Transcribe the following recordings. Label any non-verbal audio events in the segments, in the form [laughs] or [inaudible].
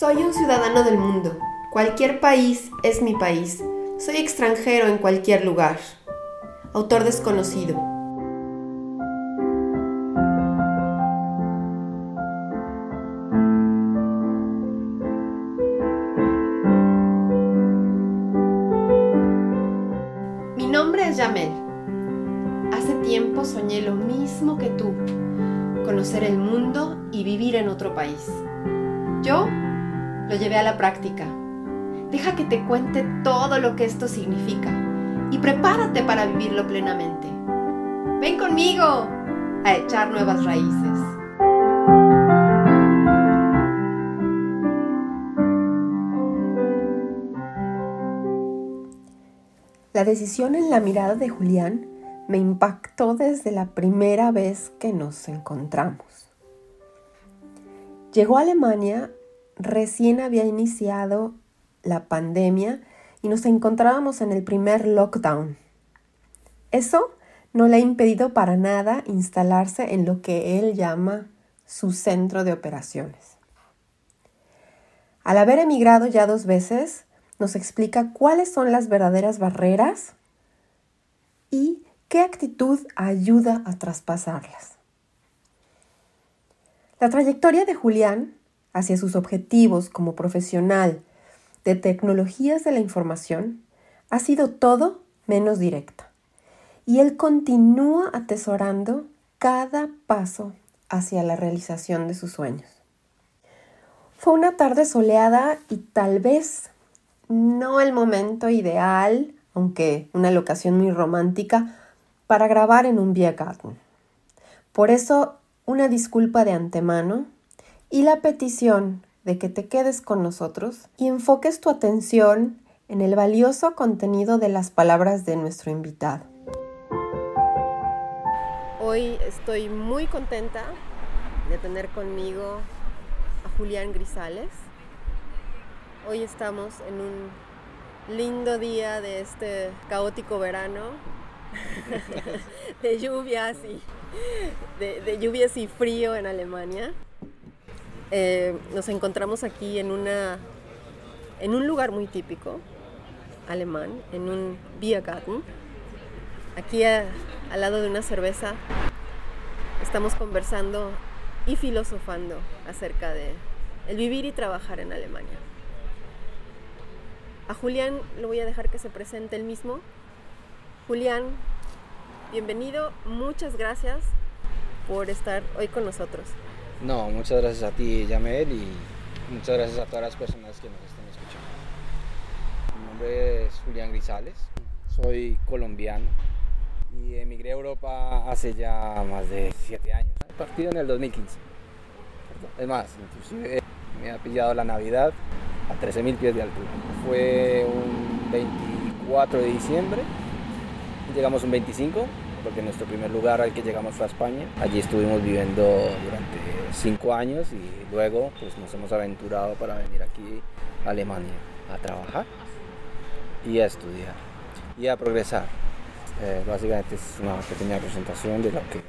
Soy un ciudadano del mundo. Cualquier país es mi país. Soy extranjero en cualquier lugar. Autor desconocido. Llevé a la práctica. Deja que te cuente todo lo que esto significa y prepárate para vivirlo plenamente. Ven conmigo a echar nuevas raíces. La decisión en la mirada de Julián me impactó desde la primera vez que nos encontramos. Llegó a Alemania, recién había iniciado la pandemia y nos encontrábamos en el primer lockdown. Eso no le ha impedido para nada instalarse en lo que él llama su centro de operaciones. Al haber emigrado ya dos veces, nos explica cuáles son las verdaderas barreras y qué actitud ayuda a traspasarlas. La trayectoria de Julián hacia sus objetivos como profesional de tecnologías de la información ha sido todo menos directa. Y él continúa atesorando cada paso hacia la realización de sus sueños. Fue una tarde soleada y tal vez no el momento ideal, aunque una locación muy romántica, para grabar en un Biergarten. Por eso, una disculpa de antemano y la petición de que te quedes con nosotros y enfoques tu atención en el valioso contenido de las palabras de nuestro invitado. Hoy estoy muy contenta de tener conmigo a Julián Grisales. Hoy estamos en un lindo día de este caótico verano, [laughs] de lluvias y de, lluvias y frío en Alemania. Eh, nos encontramos aquí en, una, en un lugar muy típico alemán, en un Biergarten. Aquí al lado de una cerveza estamos conversando y filosofando acerca de el vivir y trabajar en Alemania. A Julián lo voy a dejar que se presente él mismo. Julián, bienvenido, muchas gracias por estar hoy con nosotros. No, muchas gracias a ti, Yamel, y muchas gracias a todas las personas que nos están escuchando. Mi nombre es Julián Grisales, soy colombiano y emigré a Europa hace ya más de siete años, partido en el 2015. Es más, inclusive me ha pillado la Navidad a 13.000 pies de altura. Fue un 24 de diciembre, llegamos un 25 porque nuestro primer lugar al que llegamos fue a España. Allí estuvimos viviendo durante cinco años y luego pues, nos hemos aventurado para venir aquí a Alemania a trabajar y a estudiar y a progresar. Eh, básicamente es una pequeña presentación de lo que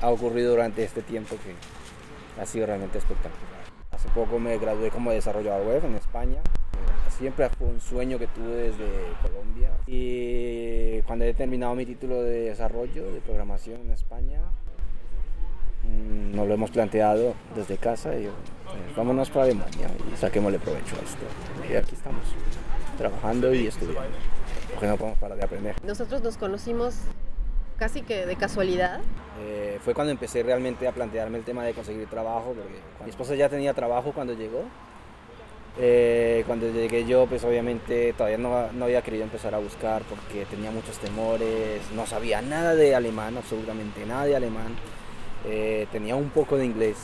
ha ocurrido durante este tiempo que ha sido realmente espectacular. Hace poco me gradué como desarrollador web en España siempre fue un sueño que tuve desde Colombia. Y cuando he terminado mi título de desarrollo de programación en España, mm, nos lo hemos planteado desde casa y pues, vámonos para Alemania y saquémosle provecho a esto. Y aquí estamos, trabajando y estudiando, porque no podemos parar de aprender. Nosotros nos conocimos casi que de casualidad. Eh, fue cuando empecé realmente a plantearme el tema de conseguir trabajo, porque mi esposa ya tenía trabajo cuando llegó eh, cuando llegué yo, pues obviamente todavía no, no, había querido empezar a buscar porque tenía muchos temores, no sabía nada de alemán, absolutamente nada de alemán, eh, tenía un poco de inglés,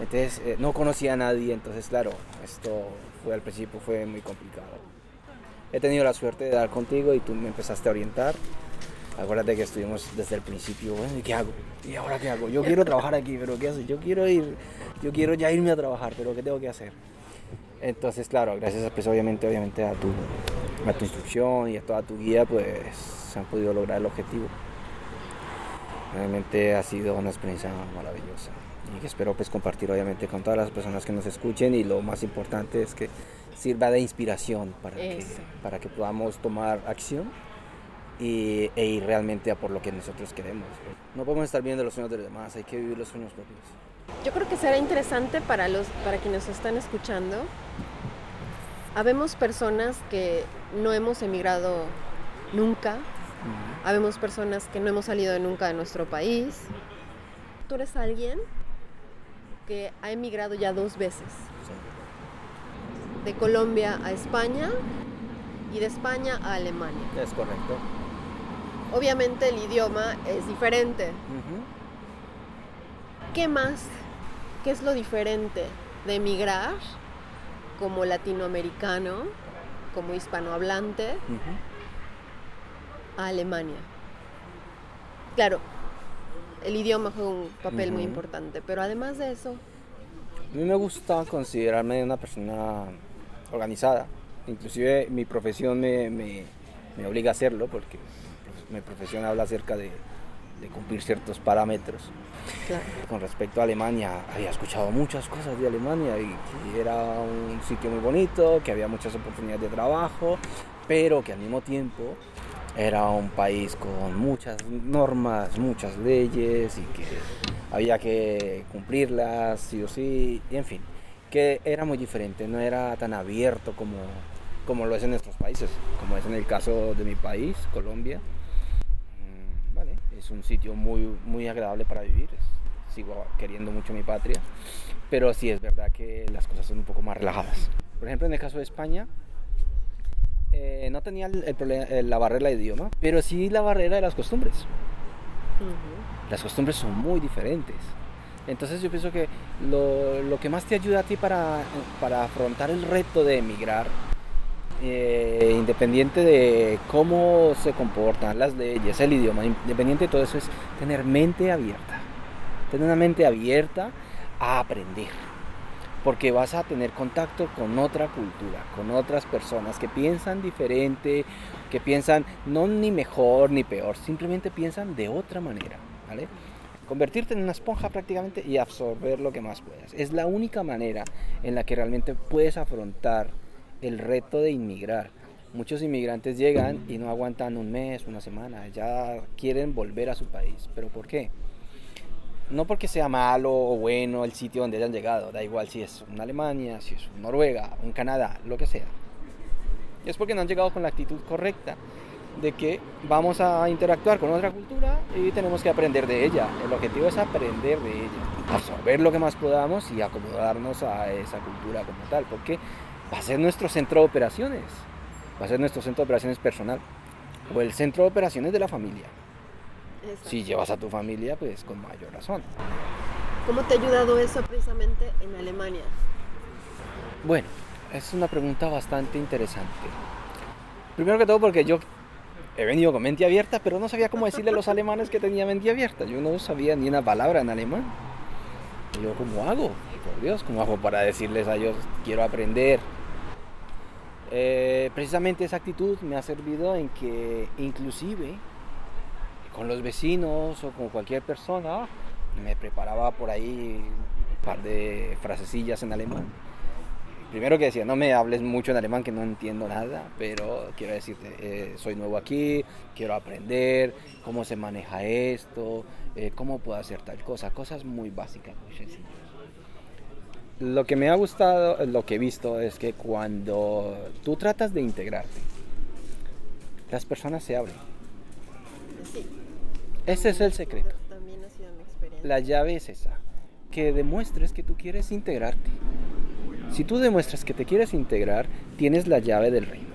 entonces eh, no conocía a nadie, entonces claro, esto fue al principio fue muy complicado. He tenido la suerte de dar contigo y tú me empezaste a orientar. Acuérdate que estuvimos desde el principio, ¿y qué hago? ¿Y ahora qué hago? Yo quiero trabajar aquí, pero ¿qué hago? Yo quiero ir, yo quiero ya irme a trabajar, pero ¿qué tengo que hacer? Entonces, claro, gracias pues, obviamente, obviamente a, tu, a tu instrucción y a toda tu guía, pues se han podido lograr el objetivo. Realmente ha sido una experiencia maravillosa y que espero pues compartir obviamente con todas las personas que nos escuchen y lo más importante es que sirva de inspiración para, que, para que podamos tomar acción y, e ir realmente a por lo que nosotros queremos. No podemos estar viendo los sueños de los demás, hay que vivir los sueños propios. Yo creo que será interesante para, los, para quienes nos están escuchando. Habemos personas que no hemos emigrado nunca, habemos personas que no hemos salido nunca de nuestro país. Tú eres alguien que ha emigrado ya dos veces. De Colombia a España y de España a Alemania. Es correcto. Obviamente el idioma es diferente. ¿Qué más? ¿Qué es lo diferente de emigrar como latinoamericano, como hispanohablante, a Alemania? Claro, el idioma juega un papel muy importante, pero además de eso... A mí me gusta considerarme una persona organizada. Inclusive mi profesión me, me, me obliga a hacerlo porque mi profesión habla acerca de, de cumplir ciertos parámetros. Con respecto a Alemania, había escuchado muchas cosas de Alemania y que era un sitio muy bonito, que había muchas oportunidades de trabajo, pero que al mismo tiempo era un país con muchas normas, muchas leyes y que había que cumplirlas sí o sí, y en fin, que era muy diferente, no era tan abierto como, como lo es en nuestros países, como es en el caso de mi país, Colombia. Mm, vale, es un sitio muy, muy agradable para vivir, sigo queriendo mucho mi patria, pero sí es verdad que las cosas son un poco más relajadas. Por ejemplo, en el caso de España, eh, no tenía el, la barrera de idioma, pero sí la barrera de las costumbres. Las costumbres son muy diferentes. Entonces yo pienso que lo, lo, que más te ayuda a ti para, para afrontar el reto de emigrar, eh, independiente de cómo se comportan las leyes, el idioma, independiente de todo eso, es tener mente abierta. Tener una mente abierta a aprender porque vas a tener contacto con otra cultura, con otras personas que piensan diferente, que piensan no ni mejor ni peor, simplemente piensan de otra manera, ¿vale? Convertirte en una esponja prácticamente y absorber lo que más puedas. Es la única manera en la que realmente puedes afrontar el reto de inmigrar. Muchos inmigrantes llegan y no aguantan un mes, una semana, ya quieren volver a su país. ¿Pero por qué? No porque sea malo o bueno el sitio donde hayan llegado, da igual si es una Alemania, si es una Noruega, un Canadá, lo que sea. Es porque no han llegado con la actitud correcta de que vamos a interactuar con otra cultura y tenemos que aprender de ella. El objetivo es aprender de ella, absorber lo que más podamos y acomodarnos a esa cultura como tal, porque va a ser nuestro centro de operaciones, va a ser nuestro centro de operaciones personal o el centro de operaciones de la familia. Si llevas a tu familia, pues con mayor razón. ¿Cómo te ha ayudado eso precisamente en Alemania? Bueno, es una pregunta bastante interesante. Primero que todo porque yo he venido con mente abierta, pero no sabía cómo decirle a los alemanes que tenía mente abierta. Yo no sabía ni una palabra en alemán. yo, ¿cómo hago? Por Dios, ¿cómo hago para decirles a ellos, quiero aprender? Eh, precisamente esa actitud me ha servido en que inclusive con los vecinos o con cualquier persona, me preparaba por ahí un par de frasecillas en alemán. Primero que decía, no me hables mucho en alemán que no entiendo nada, pero quiero decirte, eh, soy nuevo aquí, quiero aprender cómo se maneja esto, eh, cómo puedo hacer tal cosa, cosas muy básicas, muy. Lo que me ha gustado, lo que he visto es que cuando tú tratas de integrarte, las personas se abren. Sí. Ese es el secreto. La llave es esa, que demuestres que tú quieres integrarte. Si tú demuestras que te quieres integrar, tienes la llave del reino.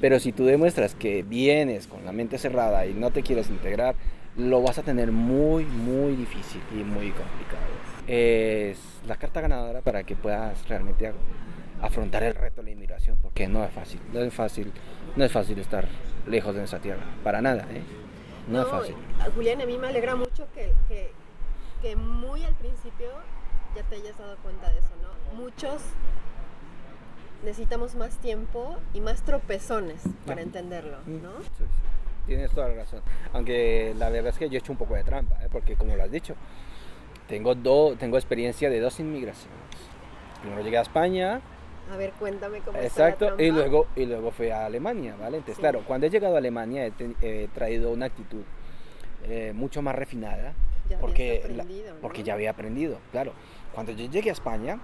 Pero si tú demuestras que vienes con la mente cerrada y no te quieres integrar, lo vas a tener muy, muy difícil y muy complicado. Es la carta ganadora para que puedas realmente afrontar el reto de la inmigración, porque no es fácil, no es fácil, no es fácil estar lejos de esa tierra, para nada. ¿eh? No, es fácil. Julián, a mí me alegra mucho que, que, muy al principio ya te hayas dado cuenta de eso, ¿no? Muchos necesitamos más tiempo y más tropezones para entenderlo, ¿no? tienes toda la razón. Aunque la verdad es que yo he hecho un poco de trampa, ¿eh? porque como lo has dicho, tengo, do, tengo experiencia de dos inmigraciones. Primero llegué a España. A ver, cuéntame cómo Exacto, y luego, y luego fui a Alemania, ¿vale? Entonces, claro, cuando he llegado a Alemania he, he traído una actitud eh, mucho más refinada. Ya porque, la- porque ya había aprendido, claro. Cuando yo llegué a España,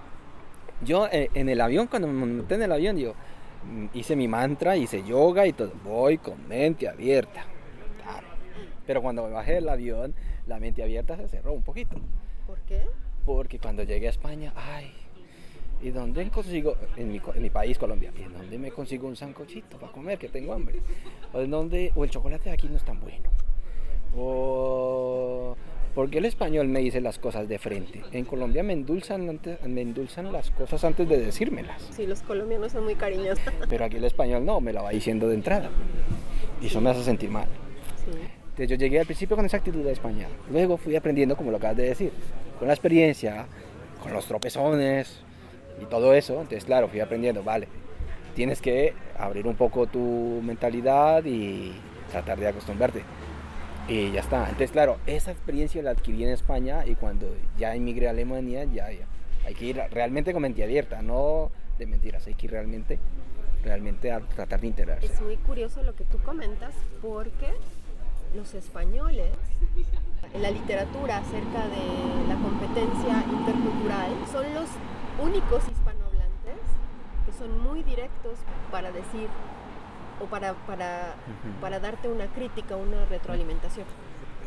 yo eh, en el avión, cuando me monté en el avión, yo mm, hice mi mantra, hice yoga y todo. Voy con mente abierta. Claro. Pero cuando me bajé del avión, la mente abierta se cerró un poquito. ¿Por qué? Porque cuando llegué a España, ay, ¿y dónde consigo, en mi, en mi país, Colombia, ¿y dónde me consigo un sancochito para comer, que tengo hambre? ¿O, en dónde, o el chocolate de aquí no es tan bueno? O, ¿por qué el español me dice las cosas de frente? En Colombia me endulzan, antes, me endulzan las cosas antes de decírmelas. Sí, los colombianos son muy cariñosos. [laughs] Pero aquí el español no, me la va diciendo de entrada. Y eso me hace sentir mal. Sí. Entonces yo llegué al principio con esa actitud de España. Luego fui aprendiendo, como lo acabas de decir, con la experiencia, con los tropezones y todo eso. Entonces, claro, fui aprendiendo, vale, tienes que abrir un poco tu mentalidad y tratar de acostumbrarte. Y ya está. Entonces, claro, esa experiencia la adquirí en España y cuando ya emigré a Alemania, ya, ya hay que ir realmente con mente abierta, no de mentiras, hay que ir realmente, realmente a tratar de integrarse. Es muy curioso lo que tú comentas porque los españoles, en la literatura acerca de la competencia intercultural, son los únicos hispanohablantes que son muy directos para decir o para, para, para darte una crítica, una retroalimentación.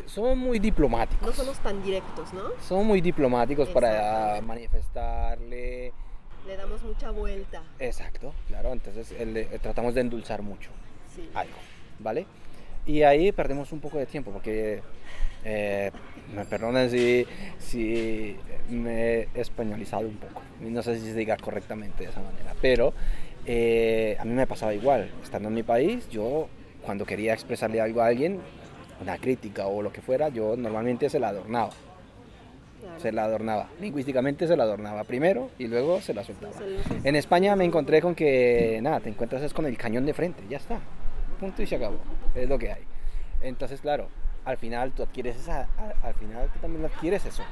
Son muy diplomáticos. No somos tan directos, ¿no? son muy diplomáticos para manifestarle. Le damos mucha vuelta. Exacto, claro. Entonces el- eh, tratamos de endulzar mucho Sí. algo, ¿vale? Y ahí perdemos un poco de tiempo porque, eh, me perdonen si, si me he españolizado un poco. No sé si se diga correctamente de esa manera, pero eh, a mí me pasaba igual. Estando en mi país, yo cuando quería expresarle algo a alguien, una crítica o lo que fuera, yo normalmente se la adornaba. Claro. se la adornaba. Lingüísticamente se la adornaba primero y luego se la soltaba. En España me encontré con que, nada, te encuentras es con el cañón de frente, ya está. Punto y se acabó. Es lo que hay. Entonces, claro, al final tú adquieres esa, al final tú también adquieres eso.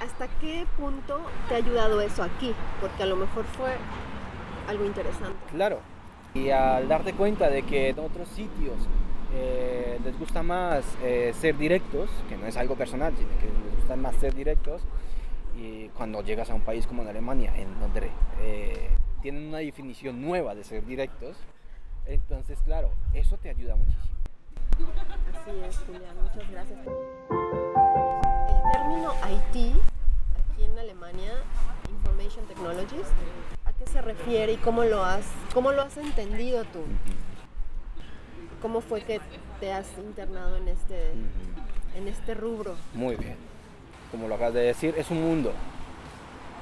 ¿Hasta qué punto te ha ayudado eso aquí? Porque a lo mejor fue algo interesante. Claro. Y al darte cuenta de que en otros sitios eh, les gusta más eh, ser directos, que no es algo personal, sino que les gusta más ser directos, y cuando llegas a un país como en Alemania, en donde eh, tienen una definición nueva de ser directos, entonces, claro, eso te ayuda muchísimo. Así es, Julián, muchas gracias. El término IT, aquí en Alemania, Information Technologies, ¿a qué se refiere y cómo lo has, cómo lo has entendido tú? ¿Cómo fue que te has internado en este, en este rubro? Muy bien. Como lo acabas de decir, es un mundo.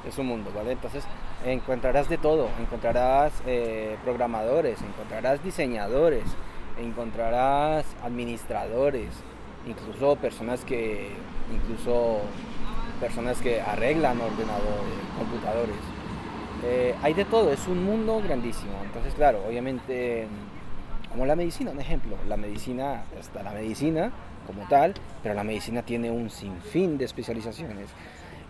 Es un mundo, ¿vale? Entonces encontrarás de todo. Encontrarás eh, programadores, encontrarás diseñadores, encontrarás administradores, incluso personas que, incluso personas que arreglan ordenadores, computadores. Eh, hay de todo, es un mundo grandísimo. Entonces, claro, obviamente, como la medicina, un ejemplo, la medicina, está la medicina como tal, pero la medicina tiene un sinfín de especializaciones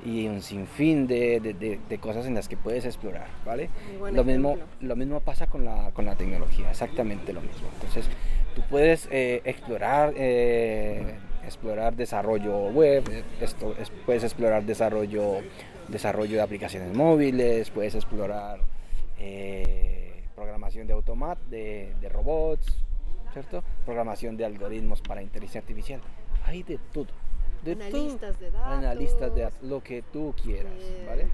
y un sinfín de, de- de- de cosas en las que puedes explorar, ¿vale? Lo mismo, lo mismo pasa con la, con la tecnología, exactamente lo mismo. Entonces, tú puedes eh, explorar, eh, explorar desarrollo web, esto, es- puedes explorar desarrollo, desarrollo de aplicaciones móviles, puedes explorar eh, programación de automat, de, de robots, ¿cierto? Programación de algoritmos para inteligencia artificial. Hay de todo. De. Analistas de datos. Analistas de lo que tú quieras, eh, ¿vale?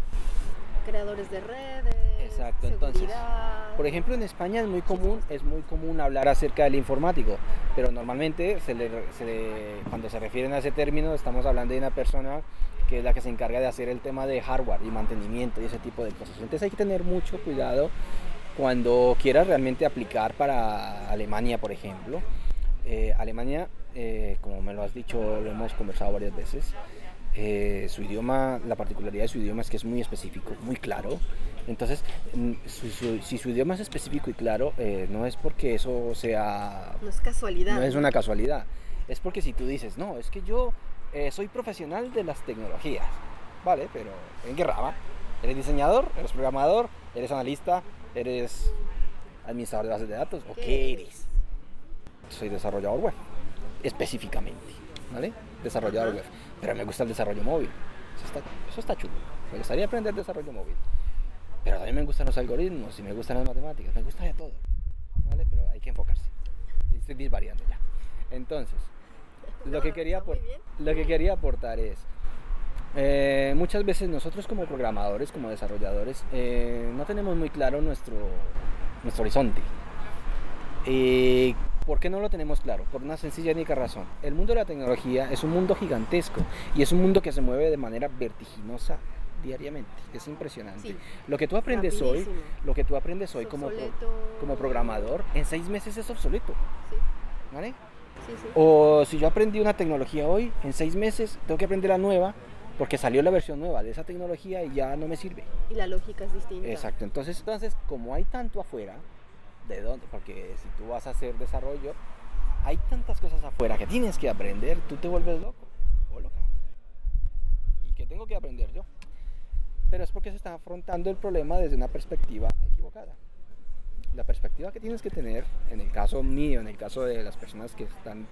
Creadores de redes. Exacto, entonces, seguridad. Por ejemplo, en España es muy común, es muy común hablar acerca del informático, pero normalmente se le- se le- cuando se refieren a ese término estamos hablando de una persona que es la que se encarga de hacer el tema de hardware y mantenimiento y ese tipo de cosas. Entonces hay que tener mucho cuidado cuando quieras realmente aplicar para Alemania, por ejemplo. Eh, Alemania, eh, como me lo has dicho, lo hemos conversado varias veces. eh, su idioma, la particularidad de su idioma es que es muy específico, muy claro Entonces, mm, su- su- si su idioma es específico y claro, eh, no es porque eso sea No es casualidad. no es una casualidad. Es porque si tú dices, no, es que yo eh, soy profesional de las tecnologías, ¿vale? Pero ¿en qué rama? ¿Eres diseñador? ¿Eres programador? ¿Eres analista? ¿Eres administrador de bases de datos? ¿O qué eres? Soy desarrollador web, específicamente, ¿vale? Desarrollador web. Pero me gusta el desarrollo móvil. Eso está, eso está chulo. Me gustaría aprender desarrollo móvil. Pero también me gustan los algoritmos y me gustan las matemáticas. Me gusta de todo. ¿Vale? Pero hay que enfocarse. Estoy disvariando ya. Entonces, lo que quería, lo que quería aportar es, eh, muchas veces nosotros como programadores, como desarrolladores, eh, no tenemos muy claro nuestro, nuestro horizonte. ¿Y por qué no lo tenemos claro? Por una sencilla y única razón. El mundo de la tecnología es un mundo gigantesco y es un mundo que se mueve de manera vertiginosa diariamente. Es impresionante. Sí. Lo que tú aprendes hoy, Rapidísimo. lo que tú aprendes hoy como, como programador, en seis meses es obsoleto. Sí, ¿Vale? sí. O si yo aprendí una tecnología hoy, en seis meses tengo que aprender la nueva porque salió la versión nueva de esa tecnología y ya no me sirve. Y la lógica es distinta. Exacto. Entonces, entonces como hay tanto afuera, ¿de dónde? Porque si tú vas a hacer desarrollo, hay tantas cosas afuera que tienes que aprender, tú te vuelves loco o loca. ¿Y qué tengo que aprender yo? Pero es porque se está afrontando el problema desde una perspectiva equivocada. La perspectiva que tienes que tener, en el caso mío, en el caso de las personas que están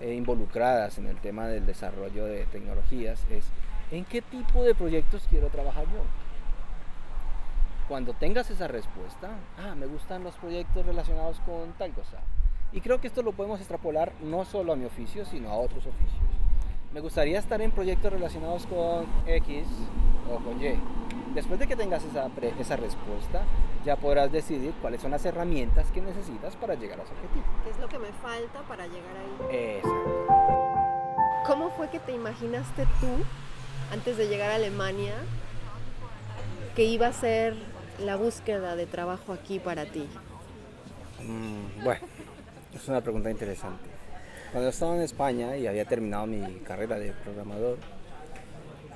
eh, involucradas en el tema del desarrollo de tecnologías, es en qué tipo de proyectos quiero trabajar yo. Cuando tengas esa respuesta, ah, me gustan los proyectos relacionados con tal cosa. Y creo que esto lo podemos extrapolar no solo a mi oficio, sino a otros oficios. Me gustaría estar en proyectos relacionados con X o con Y. Después de que tengas esa, esa respuesta, ya podrás decidir cuáles son las herramientas que necesitas para llegar a ese objetivo. ¿Qué es lo que me falta para llegar ahí? Exacto. ¿Cómo fue que te imaginaste tú, antes de llegar a Alemania, que iba a ser la búsqueda de trabajo aquí para ti? Mm, bueno, es una pregunta interesante. Cuando estaba en España y había terminado mi carrera de programador,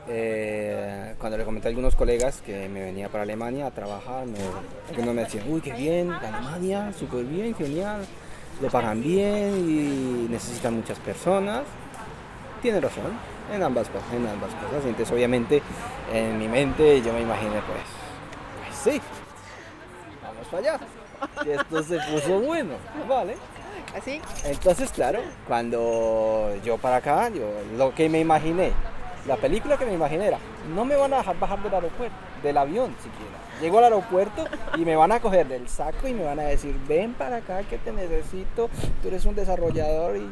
eh, cuando le comenté a algunos colegas que me venía para Alemania a trabajar, me, algunos me decían, uy, qué bien, Alemania, súper bien, genial, lo pagan bien y necesitan muchas personas. Tiene razón, en ambas, en ambas cosas. Entonces, obviamente, en mi mente yo me imaginé, pues sí, vamos para allá. Y esto se puso bueno, ¿vale? ¿Así? Entonces, claro, cuando yo para acá, yo lo que me imaginé, la película que me imaginé era, no me van a dejar bajar del aeropuerto, del avión siquiera. Llego al aeropuerto y me van a coger del saco y me van a decir, ven para acá que te necesito, tú eres un desarrollador y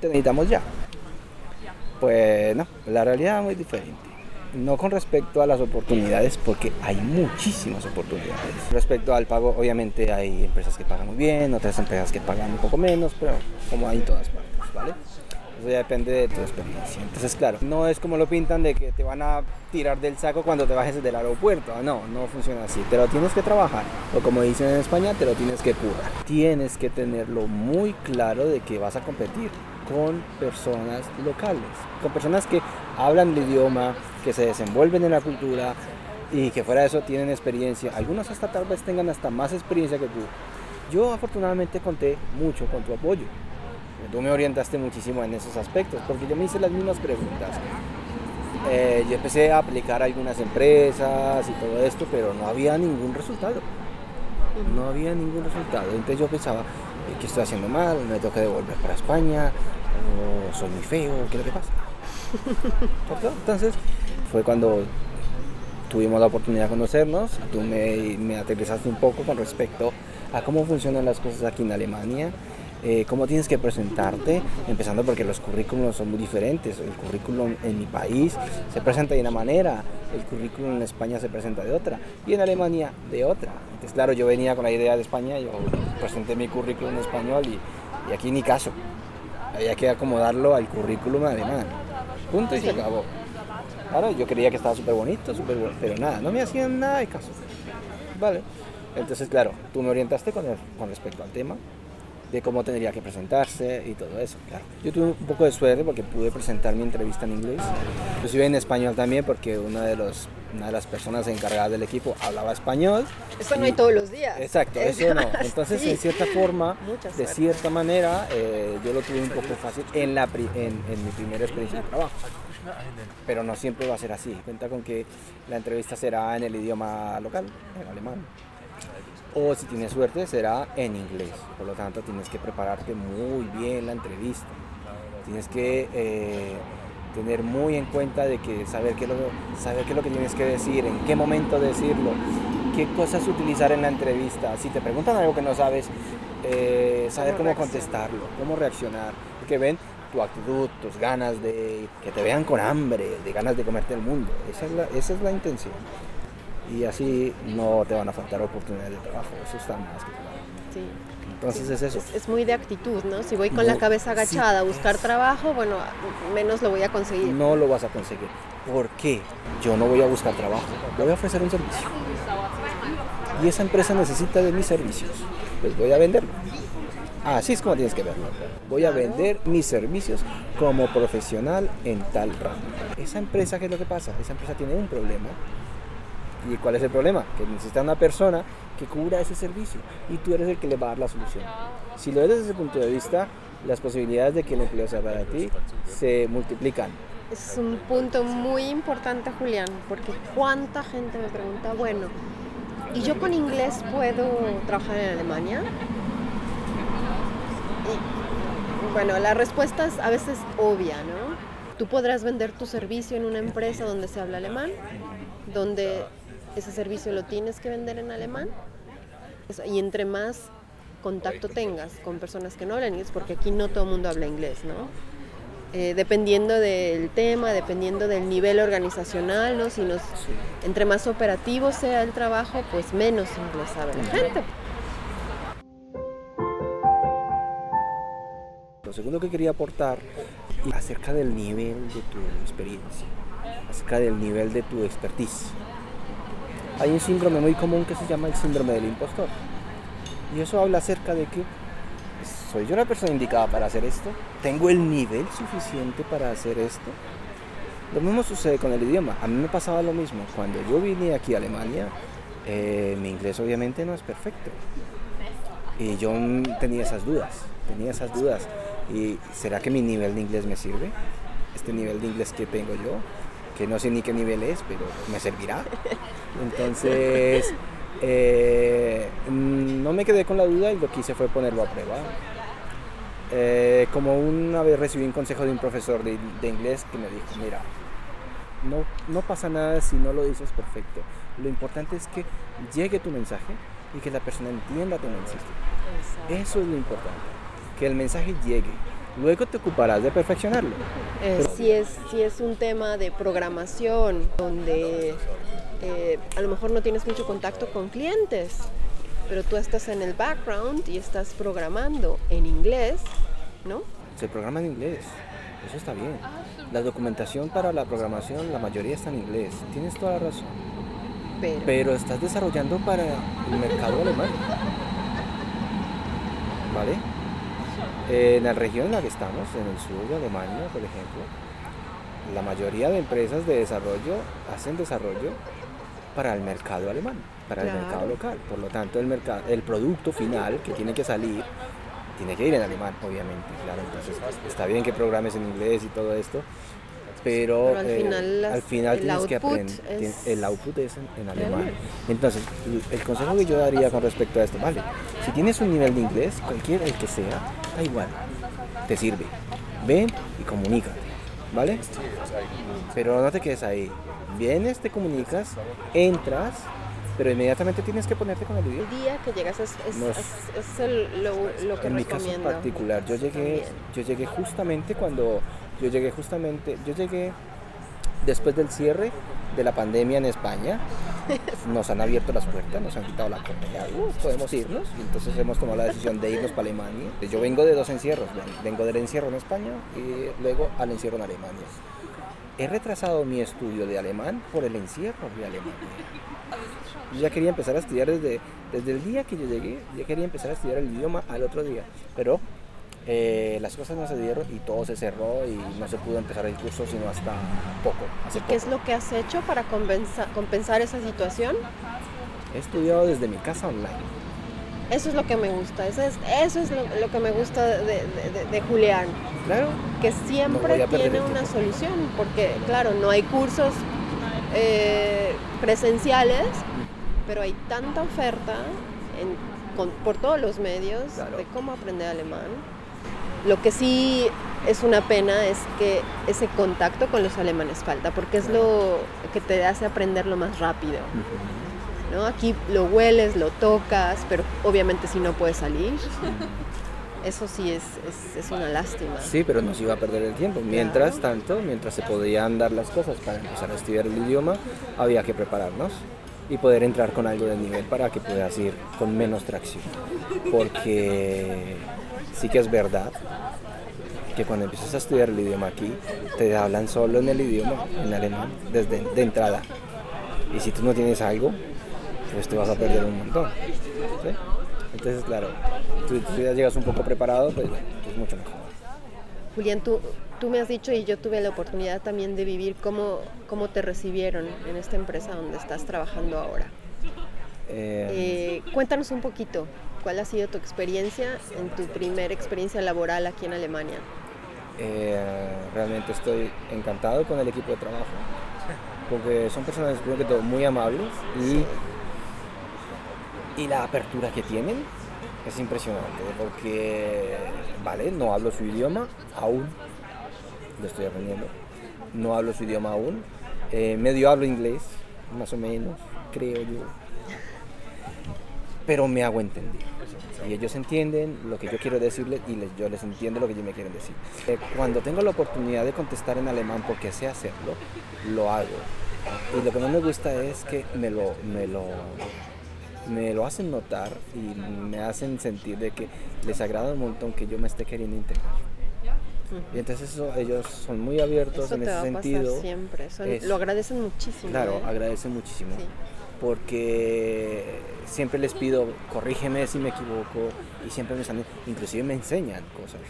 te necesitamos ya. Pues no, la realidad es muy diferente. No con respecto a las oportunidades, porque hay muchísimas oportunidades. Respecto al pago, obviamente hay empresas que pagan muy bien, otras empresas que pagan un poco menos, pero como hay en todas partes, ¿vale? Eso ya depende de tu experiencia. Entonces, claro, no es como lo pintan de que te van a tirar del saco cuando te bajes del aeropuerto. No, no funciona así. Te lo tienes que trabajar. O como dicen en España, te lo tienes que currar. Tienes que tenerlo muy claro de que vas a competir con personas locales, con personas que hablan el idioma, que se desenvuelven en la cultura y que fuera de eso tienen experiencia. Algunos hasta tal vez tengan hasta más experiencia que tú. Yo afortunadamente conté mucho con tu apoyo. Tú me orientaste muchísimo en esos aspectos, porque yo me hice las mismas preguntas. Eh, yo empecé a aplicar a algunas empresas y todo esto, pero no había ningún resultado. No había ningún resultado. Entonces yo pensaba, eh, ¿qué estoy haciendo mal? ¿Me tengo que devolver para España? ¿O soy muy feo? ¿Qué es lo que pasa? [laughs] Entonces fue cuando tuvimos la oportunidad de conocernos. Tú me, me aterrizaste un poco con respecto a cómo funcionan las cosas aquí en Alemania. eh, cómo tienes que presentarte, empezando porque los currículums son muy diferentes. El currículum en mi país se presenta de una manera, el currículum en España se presenta de otra y en Alemania de otra. Entonces, claro, yo venía con la idea de España, yo presenté mi currículum en español y, y aquí ni caso. Había que acomodarlo al currículum alemán. Punto y se acabó. Claro, yo creía que estaba súper bonito, súper bueno, pero nada, no me hacían nada de caso. Vale. Entonces, claro, tú me orientaste con, el- con respecto al tema de cómo tendría que presentarse y todo eso, claro. Yo tuve un poco de suerte porque pude presentar mi entrevista en inglés, inclusive en español también porque una de, los, una de las personas encargadas del equipo hablaba español. Eso no hay todos los días. Exacto, eso no. [laughs] Entonces, en cierta forma, [laughs] de cierta manera, eh, yo lo tuve un poco fácil en, la, en, en mi primera experiencia de trabajo. Pero no siempre va a ser así. Cuenta con que la entrevista será en el idioma local, en alemán o si tienes suerte será en inglés. Por lo tanto, tienes que prepararte muy bien la entrevista. Tienes que eh, tener muy en cuenta de que saber qué, lo, saber qué es lo que tienes que decir, en qué momento decirlo, qué cosas utilizar en la entrevista. Si te preguntan algo que no sabes, eh, saber cómo, contestarlo, cómo reaccionar. Que ven tu actitud, tus ganas de que te vean con hambre, de ganas de comerte el mundo. Esa es la, esa es la intención y así no te van a faltar oportunidades de trabajo, eso está más que claro. Sí. Entonces es eso. Es, muy de actitud, ¿no? Si voy con la cabeza agachada a buscar trabajo, bueno, menos lo voy a conseguir. No lo vas a conseguir. ¿Por qué? Yo no voy a buscar trabajo, voy a ofrecer un servicio. Y esa empresa necesita de mis servicios, pues voy a venderlo. Así es como tienes que verlo. Voy a vender mis servicios como profesional en tal ramo. Esa empresa, ¿qué es lo que pasa? Esa empresa tiene un problema ¿Y cuál es el problema? Que necesita una persona que cubra ese servicio y tú eres el que le va a dar la solución. Si lo ves desde ese punto de vista, las posibilidades de que el empleo sea para ti se multiplican. Es un punto muy importante, Julián, porque cuánta gente me pregunta, bueno, ¿y yo con inglés puedo trabajar en Alemania? Y, bueno, la respuesta es a veces obvia, ¿no? Tú podrás vender tu servicio en una empresa donde se habla alemán, donde ese servicio lo tienes que vender en alemán. Y entre más contacto tengas con personas que no hablan inglés, porque aquí no todo el mundo habla inglés, ¿no? Eh, dependiendo del tema, dependiendo del nivel organizacional, ¿no? Si nos, entre más operativo sea el trabajo, pues menos inglés sabe la gente. Lo segundo que quería aportar acerca del nivel de tu experiencia, acerca del nivel de tu expertise hay un síndrome muy común que se llama el síndrome del impostor. Y eso habla acerca de que soy yo la persona indicada para hacer esto, tengo el nivel suficiente para hacer esto. Lo mismo sucede con el idioma. A mí me pasaba lo mismo. Cuando yo vine aquí a Alemania, eh, mi inglés obviamente no es perfecto. Y yo tenía esas dudas, tenía esas dudas. ¿Y será que mi nivel de inglés me sirve? Este nivel de inglés que tengo yo, que no sé ni qué nivel es, pero me servirá. Entonces, eh, no me quedé con la duda y lo que hice fue ponerlo a prueba. Eh, como una vez recibí un consejo de un profesor de, inglés que me dijo, mira, no, no pasa nada si no lo dices perfecto. Lo importante es que llegue tu mensaje y que la persona entienda tu mensaje. Eso es lo importante, que el mensaje llegue. Luego te ocuparás de perfeccionarlo. Eh, si, es, si es un tema de programación, donde eh, a lo mejor no tienes mucho contacto con clientes, pero tú estás en el background y estás programando en inglés, ¿no? Se programa en inglés, eso está bien. La documentación para la programación, la mayoría está en inglés, tienes toda la razón. Pero, pero estás desarrollando para el mercado alemán. ¿Vale? En la región en la que estamos, en el sur de Alemania, por ejemplo, la mayoría de empresas de desarrollo hacen desarrollo para el mercado alemán, para el mercado local. Por lo tanto, el, mercado, el producto final que tiene que salir tiene que ir en alemán, obviamente. Claro, entonces está bien que programes en inglés y todo esto, pero, al eh, final, tienes que aprender. El output es en, alemán. Entonces, el consejo que yo daría con respecto a esto, vale, si tienes un nivel de inglés, cualquiera el que sea, da igual, te sirve. Ven y comunica, ¿vale? Pero no te quedes ahí vienes, te comunicas, entras, pero inmediatamente tienes que ponerte con el idioma. El día que llegas es, lo, que En mi caso particular, yo llegué, yo llegué justamente cuando, yo llegué justamente, yo llegué después del cierre de la pandemia en España, nos han abierto las puertas, nos han quitado la uh, podemos irnos, y entonces hemos tomado la decisión de irnos para Alemania. Yo vengo de dos encierros, vengo del encierro en España y luego al encierro en Alemania. He retrasado mi estudio de alemán por el encierro de Alemania. Yo ya quería empezar a estudiar desde, desde el día que yo llegué, ya quería empezar a estudiar el idioma al otro día, pero eh, las cosas no se dieron y todo se cerró y no se pudo empezar el curso sino hasta poco. ¿Y qué es lo que has hecho para compensar esa situación? He estudiado desde mi casa online. Eso es lo que me gusta, eso es, eso es lo, que me gusta de, Julián. Claro. Que siempre tiene una solución, porque claro, no hay cursos eh, presenciales, pero hay tanta oferta por todos los medios de cómo aprender alemán. Lo que sí es una pena es que ese contacto con los alemanes falta, porque es lo que te hace aprender lo más rápido. Aquí lo hueles, lo tocas, pero obviamente si no puedes salir. Eso sí es, es, una lástima. Sí, pero nos iba a perder el tiempo. Mientras tanto, mientras se podían dar las cosas para empezar a estudiar el idioma, había que prepararnos y poder entrar con algo de nivel para que puedas ir con menos tracción. Porque sí que es verdad que cuando empiezas a estudiar el idioma aquí, te hablan solo en el idioma, en alemán, desde de entrada. Y si tú no tienes algo, pues te vas a perder un montón. Entonces, claro, tú, ya llegas un poco preparado, pues es mucho mejor. Julián, tú, tú me has dicho y yo tuve la oportunidad también de vivir cómo, cómo te recibieron en esta empresa donde estás trabajando ahora. Eh, eh, cuéntanos un poquito, ¿cuál ha sido tu experiencia en tu primera experiencia laboral aquí en Alemania? Eh, realmente estoy encantado con el equipo de trabajo, porque son personas, primero que todo, muy amables y y la apertura que tienen es impresionante, porque, vale, no hablo su idioma aún, lo estoy aprendiendo, no hablo su idioma aún, eh, medio hablo inglés, más o menos, creo yo, pero me hago entender. Y ellos entienden lo que yo quiero decirles y yo les entiendo lo que ellos me quieren decir. Eh, cuando tengo la oportunidad de contestar en alemán porque sé hacerlo, lo hago. Y lo que no me gusta es que me lo, me lo me lo hacen notar y me hacen sentir de que les agrada un montón que yo me esté queriendo integrar. Y entonces eso, ellos son muy abiertos en ese sentido. siempre, lo agradecen muchísimo. Claro, ¿eh? agradecen muchísimo. Porque siempre les pido, corrígeme si me equivoco, y siempre me están, inclusive me enseñan cosas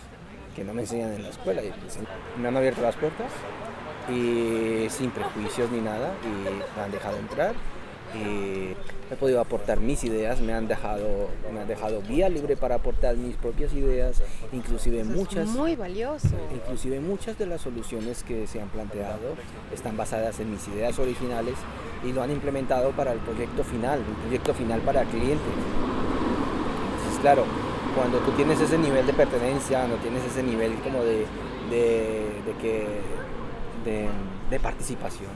que no me enseñan en la escuela. Me han abierto las puertas y sin prejuicios ni nada, y me han dejado entrar he podido aportar mis ideas, me han dejado, me han dejado vía libre para aportar mis propias ideas, inclusive muchas, muy valioso. inclusive muchas de las soluciones que se han planteado están basadas en mis ideas originales y lo han implementado para el proyecto final, un proyecto final para clientes. Entonces, claro, cuando tú tienes ese nivel de pertenencia, no tienes ese nivel como de, de, de que, de, de participación,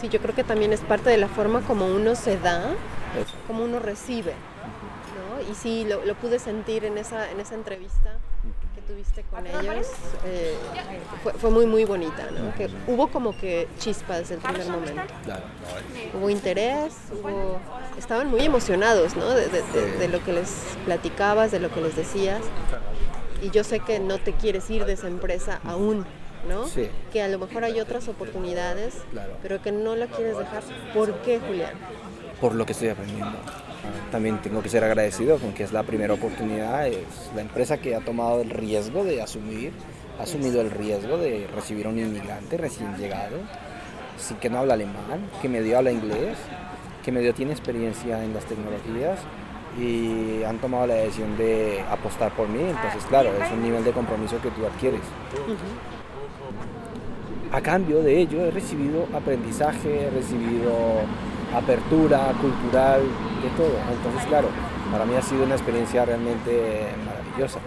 Sí, yo creo que también es parte de la forma como uno se da, como uno recibe. ¿no? Y sí, lo, pude sentir en esa, en esa entrevista que tuviste con ellos. Eh, fue, muy, muy bonita. ¿no? Que hubo como que chispa desde el primer momento. Hubo interés, estaban muy emocionados ¿no? de, de lo que les platicabas, de lo que les decías. Y yo sé que no te quieres ir de esa empresa aún. ¿No? Que a lo mejor hay otras oportunidades, pero que no la quieres dejar. ¿Por qué, Julián? Por lo que estoy aprendiendo. También tengo que ser agradecido con que es la primera oportunidad, es la empresa que ha tomado el riesgo de asumir, ha asumido el riesgo de recibir a un inmigrante recién llegado, sin que no habla alemán, que medio habla inglés, que medio tiene experiencia en las tecnologías y han tomado la decisión de apostar por mí, entonces claro, es un nivel de compromiso que tú adquieres a cambio de ello he recibido aprendizaje, he recibido apertura cultural, de todo. Entonces, claro, para mí ha sido una experiencia realmente maravillosa.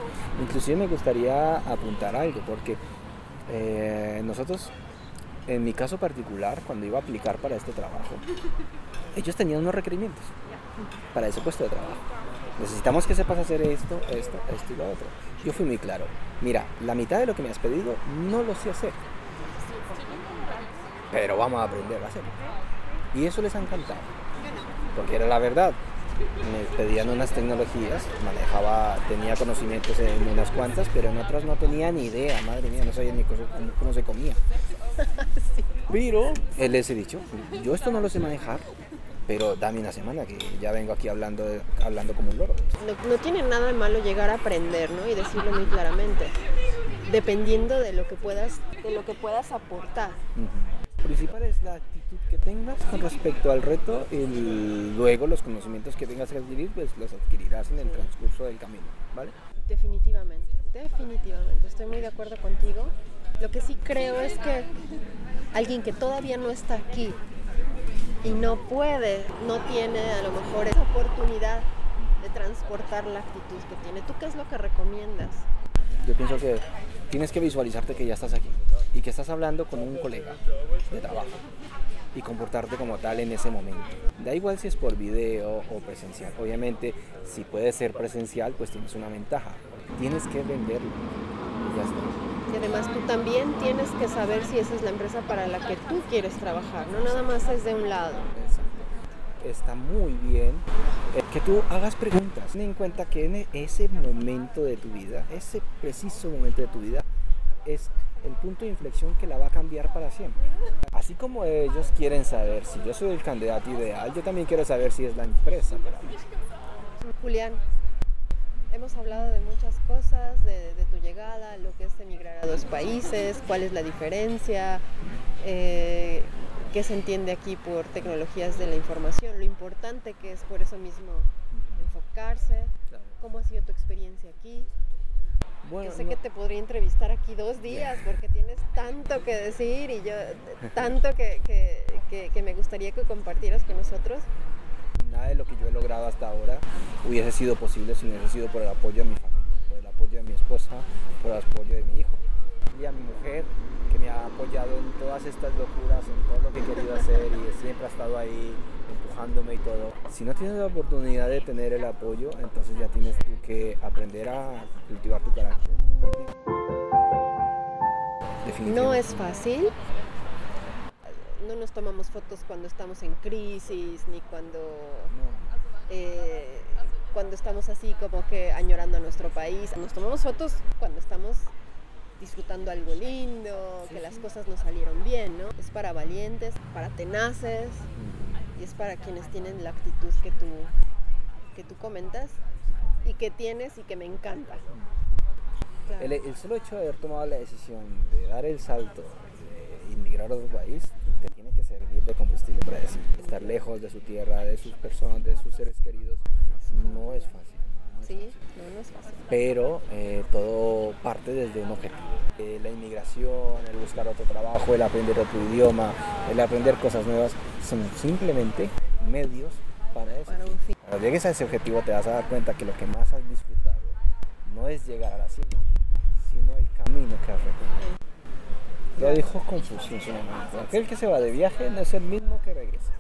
Inclusive me gustaría apuntar algo, porque eh, nosotros, en mi caso particular, cuando iba a aplicar para este trabajo, ellos tenían unos requerimientos para ese puesto de trabajo. Necesitamos que sepas hacer esto, esto, esto y lo otro. Yo fui muy claro. Mira, la mitad de lo que me has pedido no lo sé hacer pero vamos a aprender a hacerlo. Y eso les ha encantado, porque era la verdad. Me pedían unas tecnologías, manejaba, tenía conocimientos en unas cuantas, pero en otras no tenía ni idea, madre mía, no sabía ni cómo, se comía. Pero él les he dicho, yo esto no lo sé manejar, pero dame una semana que ya vengo aquí hablando, hablando como un loro. No, no tiene nada de malo llegar a aprender, ¿no? Y decirlo muy claramente, dependiendo de lo que puedas, de lo que puedas aportar. Principal es la actitud que tengas con respecto al reto y luego los conocimientos que tengas que adquirir, pues los adquirirás en el transcurso del camino, ¿vale? Definitivamente, definitivamente, estoy muy de acuerdo contigo. Lo que sí creo es que alguien que todavía no está aquí y no puede, no tiene a lo mejor esa oportunidad de transportar la actitud que tiene. ¿Tú qué es lo que recomiendas? Yo pienso que tienes que visualizarte que ya estás aquí y que estás hablando con un colega de trabajo y comportarte como tal en ese momento. Da igual si es por video o presencial. Obviamente, si puede ser presencial, pues tienes una ventaja. Tienes que venderlo. Y ya está. Y además tú también tienes que saber si esa es la empresa para la que tú quieres trabajar, no nada más es de un lado. Está muy bien eh, que tú hagas preguntas. Ten en cuenta que en ese momento de tu vida, ese preciso momento de tu vida, es el punto de inflexión que la va a cambiar para siempre. Así como ellos quieren saber si yo soy el candidato ideal, yo también quiero saber si es la empresa para mí. Julián, hemos hablado de muchas cosas, de, tu llegada, lo que es emigrar a dos países, cuál es la diferencia, eh, qué se entiende aquí por tecnologías de la información, lo importante que es por eso mismo enfocarse, cómo ha sido tu experiencia aquí. Bueno, yo sé no- que te podría entrevistar aquí dos días [laughs] porque tienes tanto que decir y yo tanto que, que- que- que me gustaría que compartieras con nosotros. nada de lo que yo he logrado hasta ahora hubiese sido posible si no hubiese sido por el apoyo de mi familia, por el apoyo de mi esposa, por el apoyo de mi hijo. Y a mi mujer, que me ha apoyado en todas estas locuras, en todo lo que he querido hacer y siempre ha estado ahí empujándome y todo. Si no tienes la oportunidad de tener el apoyo, entonces ya tienes tú que aprender a cultivar tu carácter. No es fácil. No nos tomamos fotos cuando estamos en crisis ni cuando No. eh, cuando estamos así como que añorando a nuestro país. Nos tomamos fotos cuando estamos disfrutando algo lindo, que las cosas nos salieron bien, ¿no? Es para valientes, para tenaces y es para quienes tienen la actitud que tú, que tú comentas y que tienes y que me encanta. Claro. El, el solo hecho de haber tomado la decisión de dar el salto, de inmigrar a otro país, te tiene que servir de combustible para decir, estar lejos de su tierra, de sus personas, de sus seres queridos, no es fácil. No es Sí, fácil. no, no es fácil. Pero eh, todo parte desde un objetivo. Eh, la inmigración, el buscar otro trabajo, el aprender otro idioma, el aprender cosas nuevas, son simplemente medios para eso. Para un fin. Cuando llegues a ese objetivo te vas a dar cuenta que lo que más has disfrutado no es llegar a la cima, sino el camino que has recorrido. Lo dijo Confucio en su momento. Aquel que se va de viaje no es el mismo que regresa.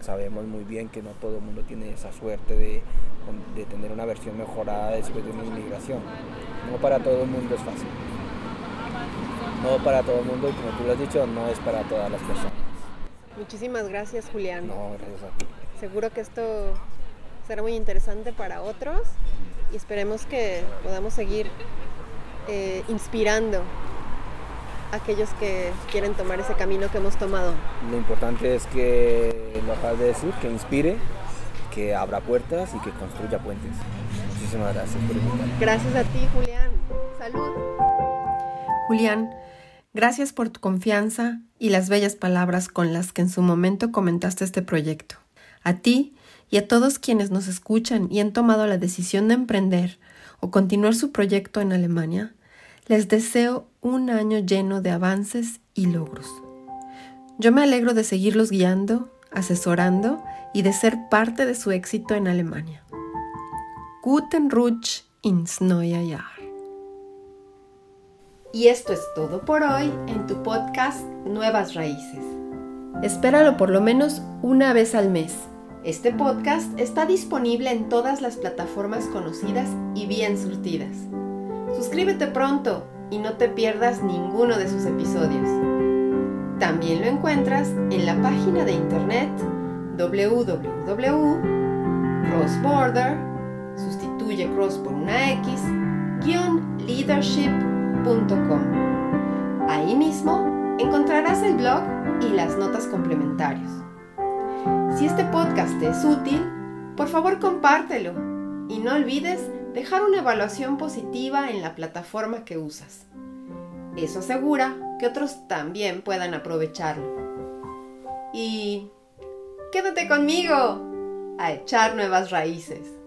Sabemos muy bien que no todo el mundo tiene esa suerte de, de tener una versión mejorada después de una inmigración. No para todo el mundo es fácil. No para todo el mundo y como tú lo has dicho, no es para todas las personas. Muchísimas gracias, Julián. No, gracias a ti. Seguro que esto será muy interesante para otros y esperemos que podamos seguir eh, inspirando aquellos que quieren tomar ese camino que hemos tomado. Lo importante es que lo acabas de decir, que inspire, que abra puertas y que construya puentes. Muchísimas gracias por invitarme. Gracias a ti, Julián. Salud. Julián, gracias por tu confianza y las bellas palabras con las que en su momento comentaste este proyecto. A ti y a todos quienes nos escuchan y han tomado la decisión de emprender o continuar su proyecto en Alemania, les deseo un año lleno de avances y logros. Yo me alegro de seguirlos guiando, asesorando y de ser parte de su éxito en Alemania. Guten Rutsch ins neue Jahr. Y esto es todo por hoy en tu podcast Nuevas Raíces. Espéralo por lo menos una vez al mes. Este podcast está disponible en todas las plataformas conocidas y bien surtidas. Suscríbete pronto y no te pierdas ninguno de sus episodios. También lo encuentras en la página de internet www.crossborder, sustituye cross por una X, leadership.com. Ahí mismo encontrarás el blog y las notas complementarias. Si este podcast te es útil, por favor compártelo y no olvides dejar una evaluación positiva en la plataforma que usas. Eso asegura que otros también puedan aprovecharlo. Y quédate conmigo a echar nuevas raíces.